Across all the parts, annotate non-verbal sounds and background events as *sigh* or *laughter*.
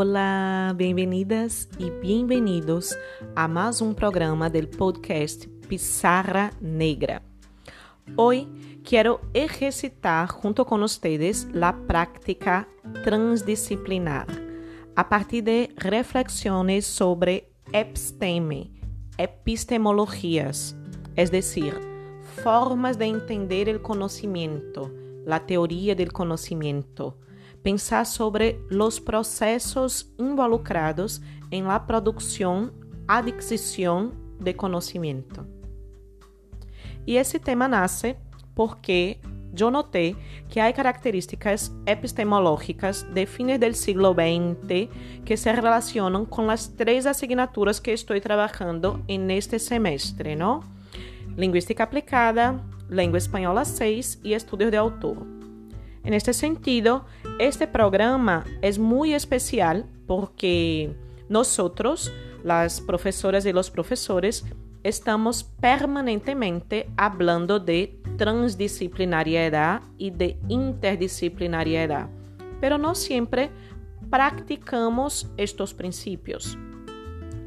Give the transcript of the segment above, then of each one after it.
Olá, bem-vindas e bem-vindos a mais um programa do podcast Pizarra Negra. Hoy quero exercitar junto com vocês a prática transdisciplinar a partir de reflexões sobre episteme, epistemologias, es decir, formas de entender o conhecimento, a teoria do conhecimento pensar sobre os processos involucrados em la produção, adquisição de conhecimento. E esse tema nasce porque eu notei que há características epistemológicas de fines do siglo XX que se relacionam com as três assignaturas que estou trabalhando neste semestre, não? Linguística aplicada, Língua Espanhola 6 e Estudos de Autor. En este sentido, este programa es muy especial porque nosotros, las profesoras y los profesores, estamos permanentemente hablando de transdisciplinariedad y de interdisciplinariedad, pero no siempre practicamos estos principios.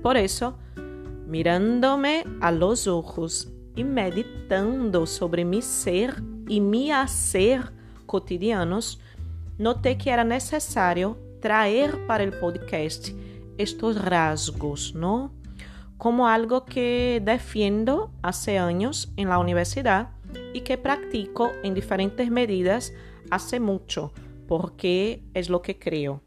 Por eso, mirándome a los ojos y meditando sobre mi ser y mi hacer, cotidianos, noté que era necesario traer para el podcast estos rasgos, ¿no? Como algo que defiendo hace años en la universidad y que practico en diferentes medidas hace mucho, porque es lo que creo.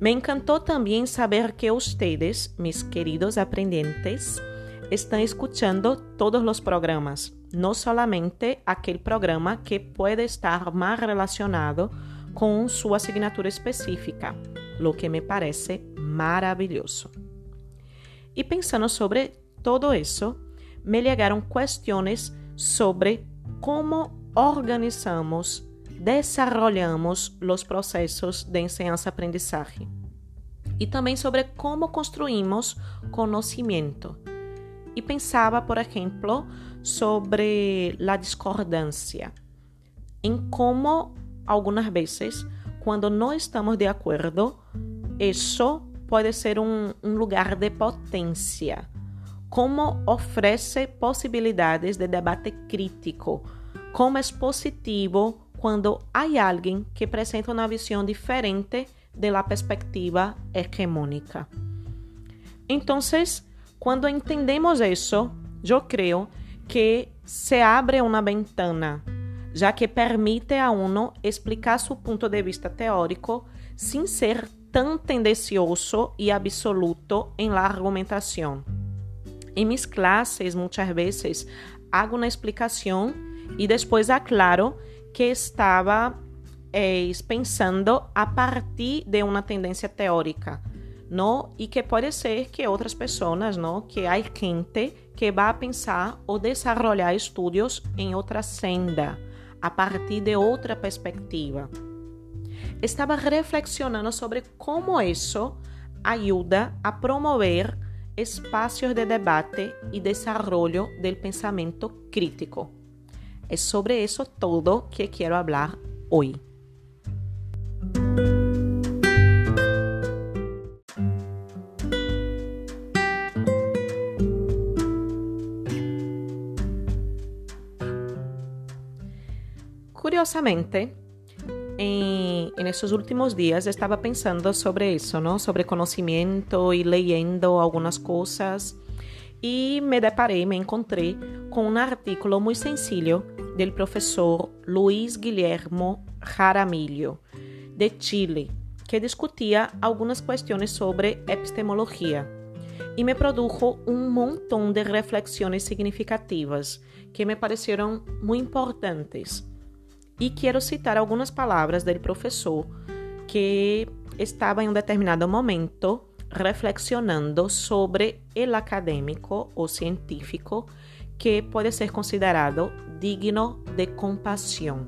Me encantó también saber que ustedes, mis queridos aprendientes, estão escuchando todos os programas no solamente aquele programa que pode estar mais relacionado com sua assinatura específica, o que me parece maravilhoso. E pensando sobre todo isso, me chegaram questões sobre como organizamos, desarrollamos os processos de enseñanza-aprendizagem e também sobre como construímos conhecimento. Pensava, por exemplo, sobre a discordância, em como algumas vezes, quando não estamos de acordo, isso pode ser um lugar de potência, como oferece possibilidades de debate crítico, como é positivo quando há alguém que apresenta uma visão diferente da perspectiva hegemônica. Então, quando entendemos isso, eu creio que se abre uma ventana, já que permite a uno explicar seu ponto de vista teórico sem ser tão tendencioso e absoluto em la argumentação. Em minhas classes, muitas vezes, hago uma explicação e depois aclaro que estava eh, pensando a partir de uma tendência teórica e que pode ser que outras pessoas, no que há gente que vá pensar ou desenvolver estudos em outra senda, a partir de outra perspectiva. Estava reflexionando sobre como isso ajuda a promover espaços de debate e desenvolvimento do pensamento crítico. É sobre isso todo que quero falar hoje. Curiosamente, en, en, estos últimos días estaba pensando sobre eso, ¿no? Sobre conocimiento y leyendo algunas cosas. Y me deparé, me encontré con un artículo muy sencillo del profesor Luis Guillermo Jaramillo, de Chile, que discutía algunas cuestiones sobre epistemología y me produjo un montón de reflexiones significativas que me parecieron muy importantes e quero citar algumas palavras do professor que estava em um determinado momento reflexionando sobre o acadêmico ou científico que pode ser considerado digno de compaixão,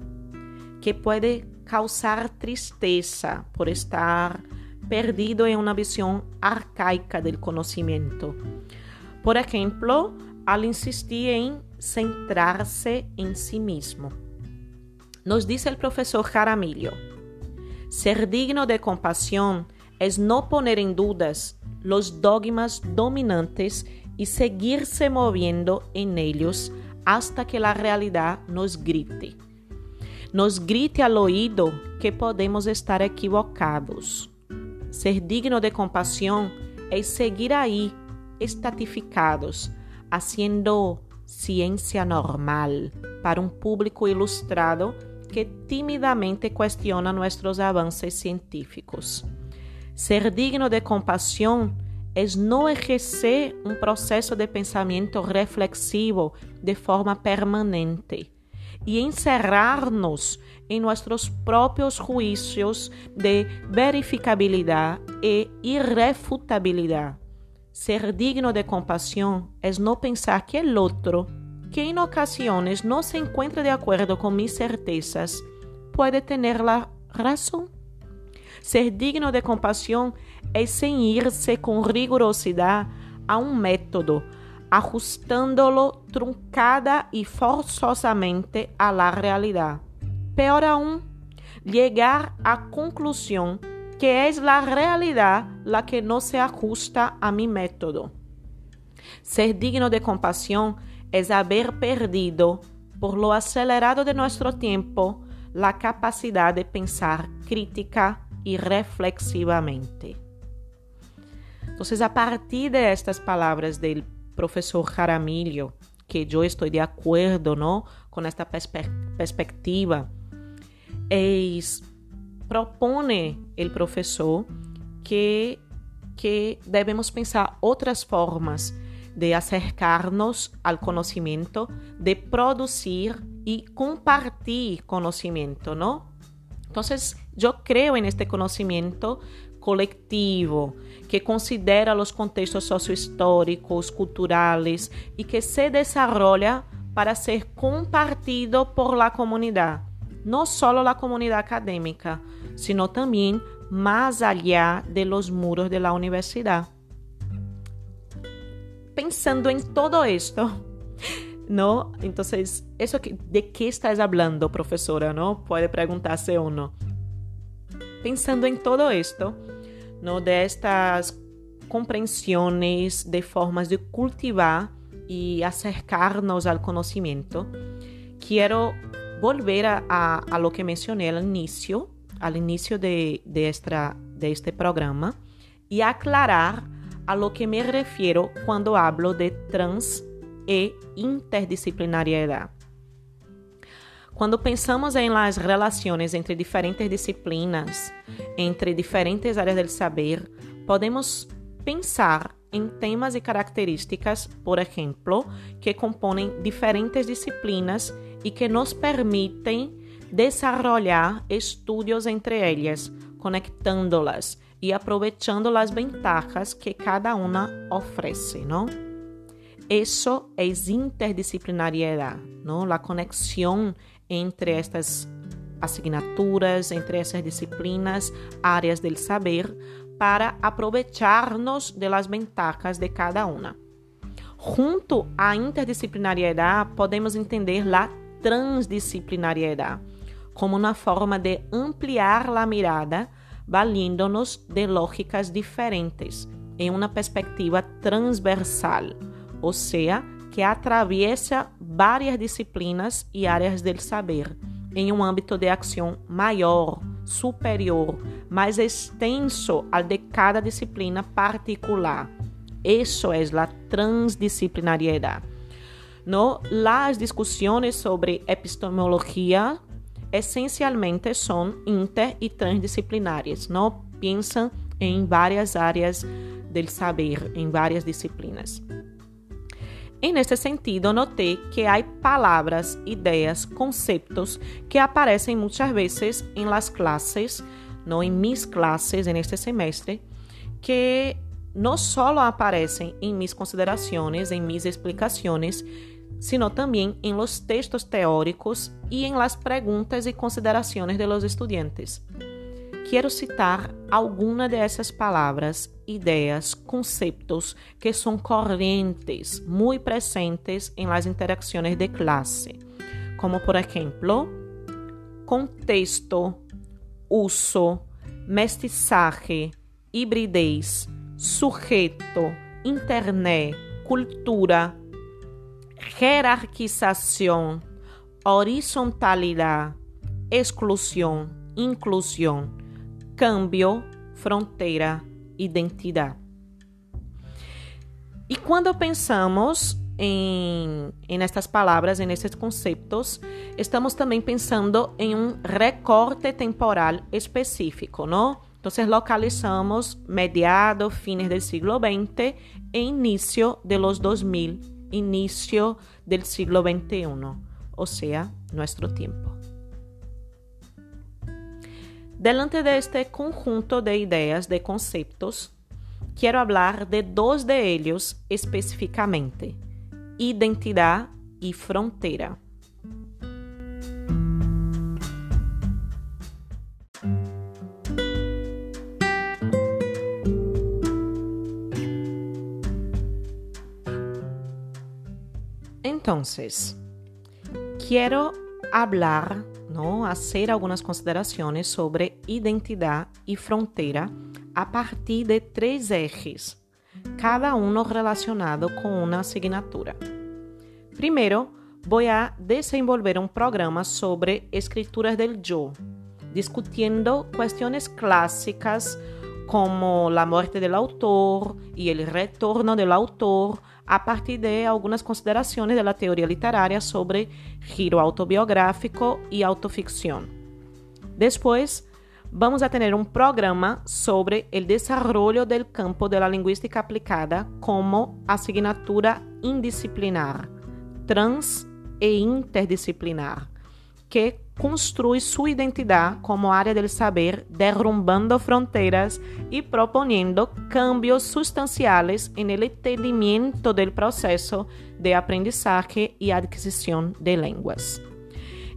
que pode causar tristeza por estar perdido em uma visão arcaica do conhecimento. Por exemplo, al insistir em centrar-se em si mesmo. Nos dice el profesor Jaramillo, ser digno de compasión es no poner en dudas los dogmas dominantes y seguirse moviendo en ellos hasta que la realidad nos grite. Nos grite al oído que podemos estar equivocados. Ser digno de compasión es seguir ahí, estatificados, haciendo ciencia normal para un público ilustrado que tímidamente cuestiona nuestros avances científicos. Ser digno de compasión es no ejercer un proceso de pensamiento reflexivo de forma permanente y encerrarnos en nuestros propios juicios de verificabilidad e irrefutabilidad. Ser digno de compasión es no pensar que el otro, que en ocasiones no se encuentra de acuerdo con mis certezas, puede tener la razón. Ser digno de compasión es ceñirse con rigurosidad a un método, ajustándolo truncada y forzosamente a la realidad. Peor aún, llegar a conclusión que es la realidad la que no se ajusta a mi método. Ser digno de compasión es haber perdido, por lo acelerado de nuestro tiempo, la capacidad de pensar crítica y reflexivamente. Entonces, a partir de estas palabras del profesor Jaramillo, que yo estoy de acuerdo ¿no? con esta perspe perspectiva, es, propone el profesor que, que debemos pensar otras formas de acercarnos al conocimiento, de producir y compartir conocimiento, ¿no? Entonces, yo creo en este conocimiento colectivo que considera los contextos sociohistóricos, culturales y que se desarrolla para ser compartido por la comunidad, no solo la comunidad académica, sino también más allá de los muros de la universidad. Pensando en todo esto, ¿no? Entonces, eso que, ¿de qué estás hablando, profesora? ¿No? Puede preguntarse uno. Pensando en todo esto, ¿no? De estas de formas de cultivar y acercarnos al conocimiento, quiero volver a, a, a lo que mencioné al inicio, al inicio de, de, esta, de este programa, y aclarar a lo que me refiero cuando hablo de trans e interdisciplinariedade. Quando pensamos em las relações entre diferentes disciplinas, entre diferentes áreas do saber, podemos pensar em temas e características, por exemplo, que compõem diferentes disciplinas e que nos permitem desarrollar estudos entre elas, conectando-las e aproveitando as vantagens que cada uma oferece, não? Eso es interdisciplinariedad, ¿no? La conexión entre estas asignaturas, entre esas disciplinas, áreas del saber, para aprovecharnos de las ventajas de cada una. Junto à interdisciplinariedade, podemos entender la transdisciplinariedade como uma forma de ampliar a mirada, valiendo-nos de lógicas diferentes, em uma perspectiva transversal ou seja, que atraviesa várias disciplinas e áreas do saber em um âmbito de ação maior, superior, mais extenso al de cada disciplina particular. Isso é a transdisciplinariedade. No, las discussões sobre epistemologia essencialmente são inter e transdisciplinares. Não pensam em várias áreas do saber, em várias disciplinas. En este sentido, noté que hay palabras, ideas, conceptos que aparecen muchas veces en las clases, no en mis clases en este semestre, que no solo aparecen en mis consideraciones, en mis explicaciones, sino también en los textos teóricos y en las preguntas y consideraciones de los estudiantes. Quiero citar algunas de esas palabras, ideas, conceptos que são correntes, muito presentes em las interacciones de classe, como por exemplo, contexto, uso, mestizaje, hibridez, sujeito, internet, cultura, jerarquização, horizontalidade, exclusão, inclusão, câmbio, fronteira, identidade. E quando pensamos em, em estas palavras, em estes conceitos, estamos também pensando em um recorte temporal específico, não? Então, localizamos mediado, fines del siglo XX e inicio de los 2000, inicio del siglo XXI, o sea, nuestro tiempo. Delante de este conjunto de ideas, de conceptos, quero falar de dois de eles especificamente: identidade e fronteira. Entonces, quiero hablar, ¿no? hacer algunas consideraciones sobre identidad y frontera a partir de três ejes, cada um relacionado com uma assinatura. Primeiro, vou a desenvolver um programa sobre escrituras del yo, discutindo questões clássicas como a morte do autor e o retorno do autor a partir de algumas considerações da teoria literária sobre giro autobiográfico e autoficção. Depois, vamos a tener un programa sobre el desarrollo del campo de la lingüística aplicada como asignatura indisciplinar, trans e interdisciplinar, que construi sua identidade como área del saber, derrumbando fronteiras e proponiendo cambios sustanciales en el entendimiento del proceso de aprendizaje y adquisición de lenguas.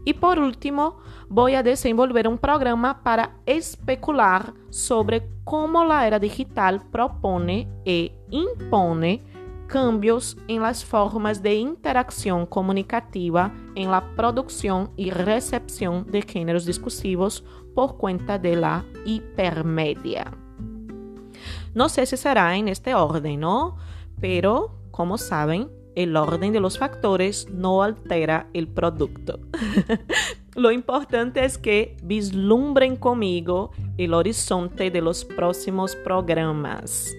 E por último, vou a desenvolver um programa para especular sobre como a era digital propõe e impõe cambios em las formas de interação comunicativa em la produção e recepção de gêneros discursivos por conta de la hipermédia. Não sei se será em este ordem, não? Pero, como sabem, el orden de los factores no altera el producto. *laughs* Lo importante es que vislumbren conmigo el horizonte de los próximos programas.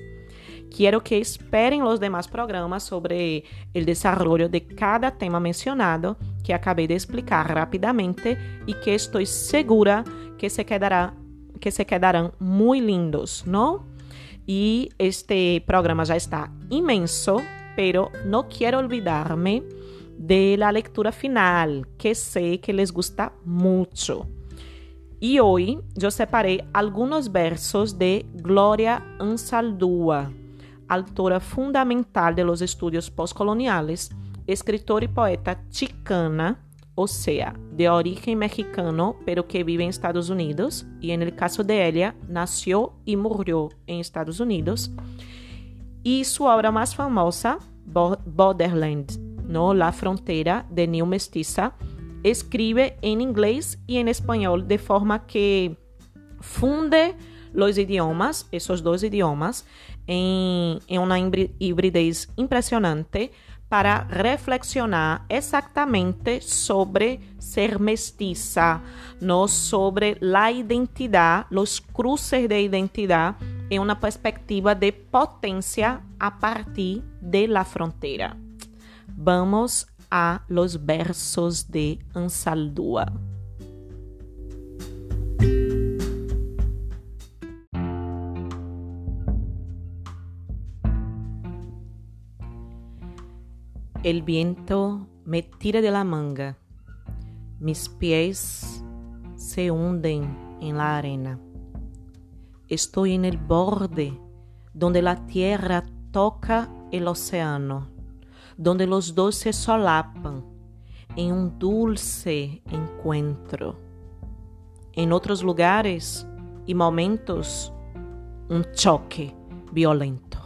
Quiero que esperen los demás programas sobre el desarrollo de cada tema mencionado que acabé de explicar rápidamente y que estoy segura que se, quedará, que se quedarán muy lindos, ¿no? Y este programa ya está inmenso, pero no quiero olvidarme de la lectura final, que sé que les gusta mucho. Y hoy yo separé algunos versos de Gloria Ansaldúa, autora fundamental de los estudios postcoloniales, escritora y poeta chicana, o sea, de origen mexicano, pero que vive en Estados Unidos, y en el caso de ella, nació y murió en Estados Unidos y su obra más famosa, Borderland, ¿no? La frontera de New Mestiza, escribe en inglés y en español de forma que funde los idiomas, esos dos idiomas, en, en una hibridez impresionante para reflexionar exactamente sobre ser mestiza, no sobre la identidad, los cruces de identidad em uma perspectiva de potência a partir de la fronteira. Vamos a los versos de Ansaldúa. El viento me tira de la manga, mis pies se hunden en la arena. Estoy en el borde donde la tierra toca el océano, donde los dos se solapan en un dulce encuentro. En otros lugares y momentos, un choque violento.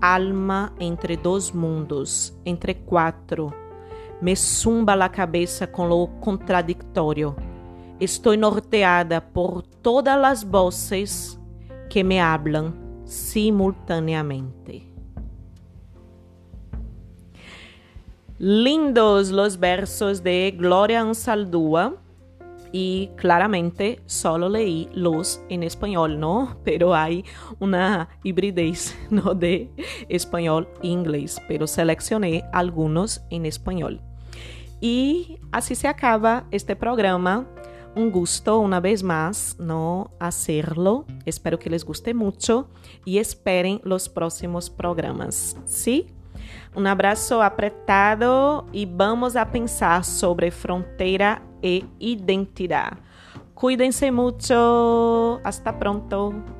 Alma entre dos mundos, entre quatro, me zumba la cabeza com lo contradictório. Estou norteada por todas as voces que me hablan simultaneamente. Lindos los versos de Gloria Ansaldúa y claramente solo leí los en español, ¿no? Pero hay una hibridez, *laughs* ¿no? De español e inglés, pero seleccioné algunos en español. Y así se acaba este programa. Un gusto una vez más no hacerlo. Espero que les guste mucho y esperen los próximos programas. ¿Sí? Um abraço apertado e vamos a pensar sobre fronteira e identidade. Cuídense muito. Hasta pronto.